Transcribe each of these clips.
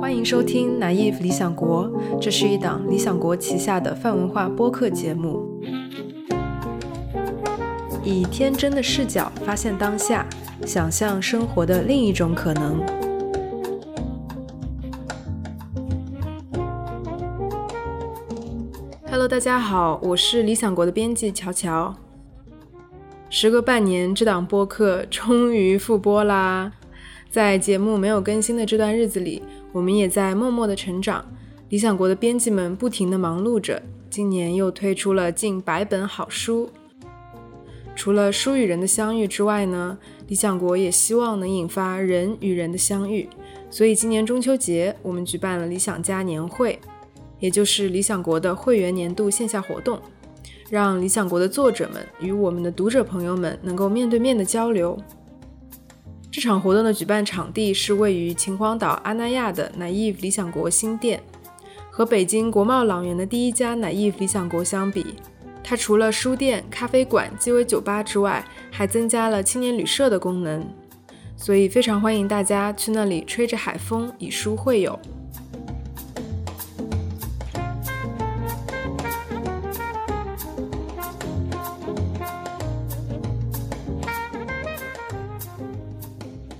欢迎收听《naive 理想国》，这是一档理想国旗下的泛文化播客节目，以天真的视角发现当下，想象生活的另一种可能。Hello，大家好，我是理想国的编辑乔乔。时隔半年，这档播客终于复播啦！在节目没有更新的这段日子里，我们也在默默的成长。理想国的编辑们不停的忙碌着，今年又推出了近百本好书。除了书与人的相遇之外呢，理想国也希望能引发人与人的相遇。所以今年中秋节，我们举办了理想家年会，也就是理想国的会员年度线下活动。让理想国的作者们与我们的读者朋友们能够面对面的交流。这场活动的举办场地是位于秦皇岛阿那亚的 naive 理想国新店。和北京国贸朗园的第一家 naive 理想国相比，它除了书店、咖啡馆、鸡尾酒吧之外，还增加了青年旅社的功能。所以非常欢迎大家去那里吹着海风，以书会友。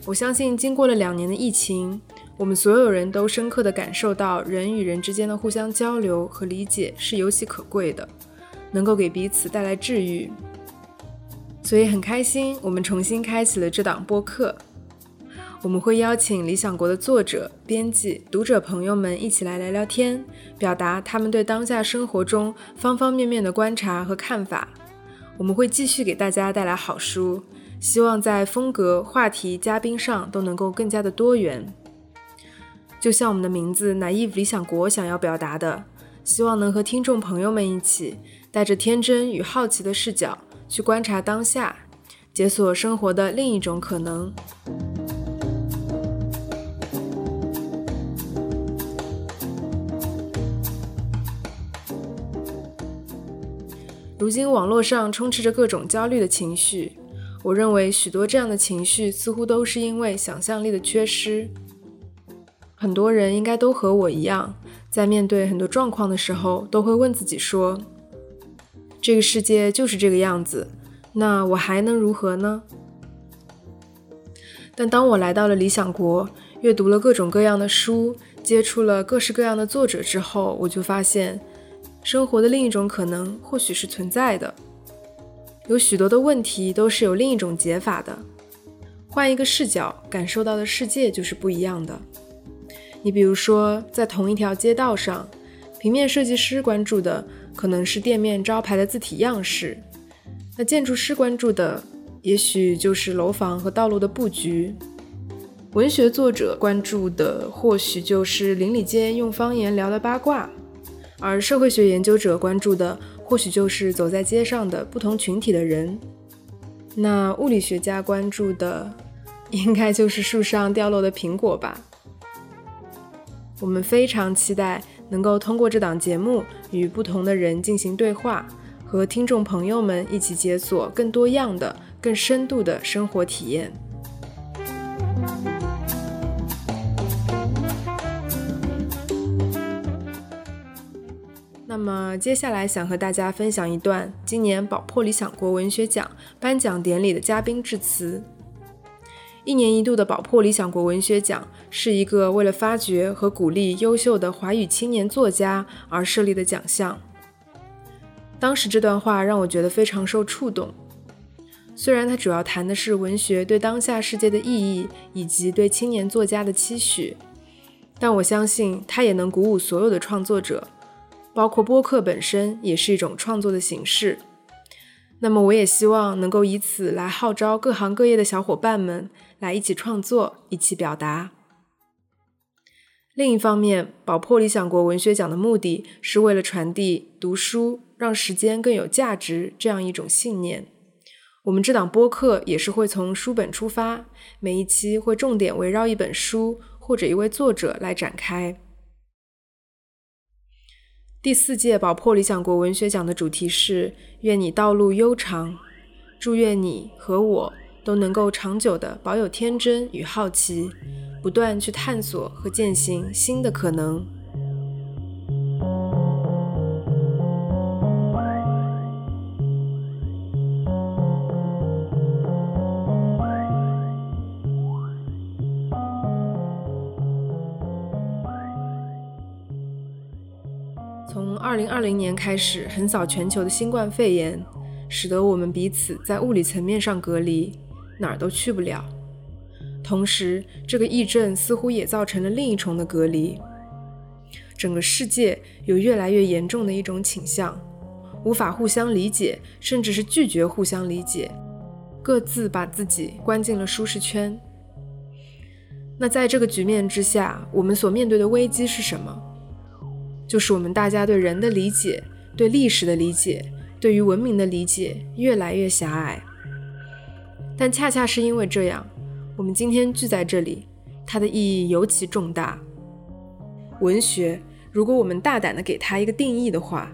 我相信，经过了两年的疫情，我们所有人都深刻的感受到，人与人之间的互相交流和理解是尤其可贵的，能够给彼此带来治愈。所以很开心，我们重新开启了这档播客。我们会邀请理想国的作者、编辑、读者朋友们一起来聊聊天，表达他们对当下生活中方方面面的观察和看法。我们会继续给大家带来好书。希望在风格、话题、嘉宾上都能够更加的多元，就像我们的名字 “naive 理想国”想要表达的，希望能和听众朋友们一起，带着天真与好奇的视角去观察当下，解锁生活的另一种可能。如今网络上充斥着各种焦虑的情绪。我认为许多这样的情绪似乎都是因为想象力的缺失。很多人应该都和我一样，在面对很多状况的时候，都会问自己说：“这个世界就是这个样子，那我还能如何呢？”但当我来到了理想国，阅读了各种各样的书，接触了各式各样的作者之后，我就发现，生活的另一种可能或许是存在的。有许多的问题都是有另一种解法的，换一个视角感受到的世界就是不一样的。你比如说，在同一条街道上，平面设计师关注的可能是店面招牌的字体样式，那建筑师关注的也许就是楼房和道路的布局，文学作者关注的或许就是邻里间用方言聊的八卦，而社会学研究者关注的。或许就是走在街上的不同群体的人，那物理学家关注的应该就是树上掉落的苹果吧。我们非常期待能够通过这档节目与不同的人进行对话，和听众朋友们一起解锁更多样的、更深度的生活体验。那么接下来想和大家分享一段今年宝珀理想国文学奖颁奖典礼的嘉宾致辞。一年一度的宝珀理想国文学奖是一个为了发掘和鼓励优秀的华语青年作家而设立的奖项。当时这段话让我觉得非常受触动。虽然它主要谈的是文学对当下世界的意义以及对青年作家的期许，但我相信它也能鼓舞所有的创作者。包括播客本身也是一种创作的形式，那么我也希望能够以此来号召各行各业的小伙伴们来一起创作，一起表达。另一方面，宝珀理想国文学奖的目的是为了传递读书让时间更有价值这样一种信念。我们这档播客也是会从书本出发，每一期会重点围绕一本书或者一位作者来展开。第四届宝珀理想国文学奖的主题是“愿你道路悠长”，祝愿你和我都能够长久的保有天真与好奇，不断去探索和践行新的可能。从二零二零年开始横扫全球的新冠肺炎，使得我们彼此在物理层面上隔离，哪儿都去不了。同时，这个疫症似乎也造成了另一重的隔离。整个世界有越来越严重的一种倾向，无法互相理解，甚至是拒绝互相理解，各自把自己关进了舒适圈。那在这个局面之下，我们所面对的危机是什么？就是我们大家对人的理解、对历史的理解、对于文明的理解越来越狭隘。但恰恰是因为这样，我们今天聚在这里，它的意义尤其重大。文学，如果我们大胆地给它一个定义的话，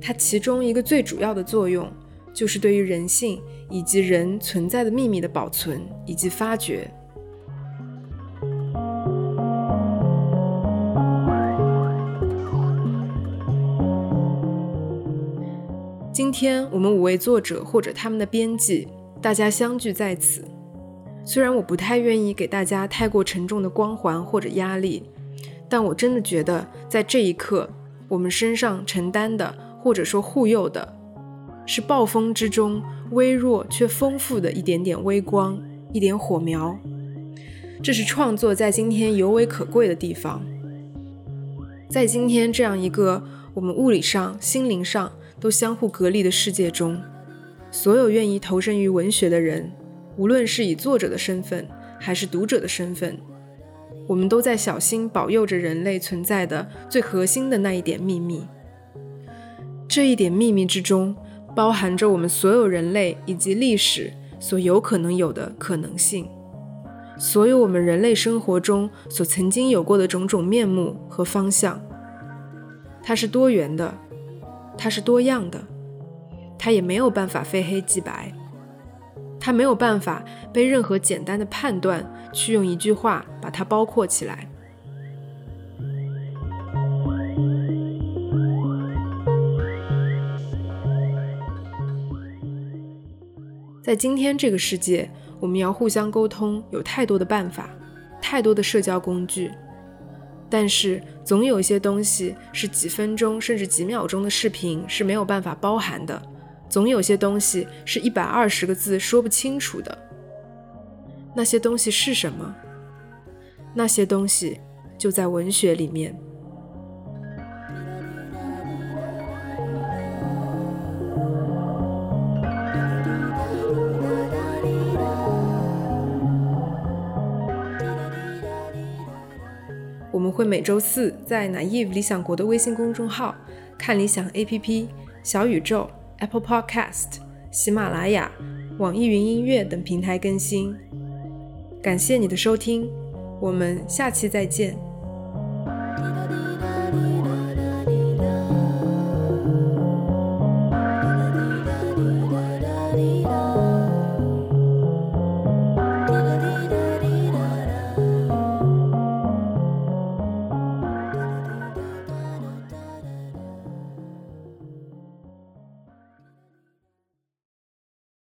它其中一个最主要的作用，就是对于人性以及人存在的秘密的保存以及发掘。天我们五位作者或者他们的编辑，大家相聚在此。虽然我不太愿意给大家太过沉重的光环或者压力，但我真的觉得在这一刻，我们身上承担的或者说护佑的，是暴风之中微弱却丰富的一点点微光，一点火苗。这是创作在今天尤为可贵的地方。在今天这样一个我们物理上、心灵上。都相互隔离的世界中，所有愿意投身于文学的人，无论是以作者的身份，还是读者的身份，我们都在小心保佑着人类存在的最核心的那一点秘密。这一点秘密之中，包含着我们所有人类以及历史所有可能有的可能性，所有我们人类生活中所曾经有过的种种面目和方向。它是多元的。它是多样的，它也没有办法非黑即白，它没有办法被任何简单的判断去用一句话把它包括起来。在今天这个世界，我们要互相沟通，有太多的办法，太多的社交工具。但是，总有一些东西是几分钟甚至几秒钟的视频是没有办法包含的，总有些东西是一百二十个字说不清楚的。那些东西是什么？那些东西就在文学里面。每周四在 naive 理想国的微信公众号、看理想 APP、小宇宙、Apple Podcast、喜马拉雅、网易云音乐等平台更新。感谢你的收听，我们下期再见。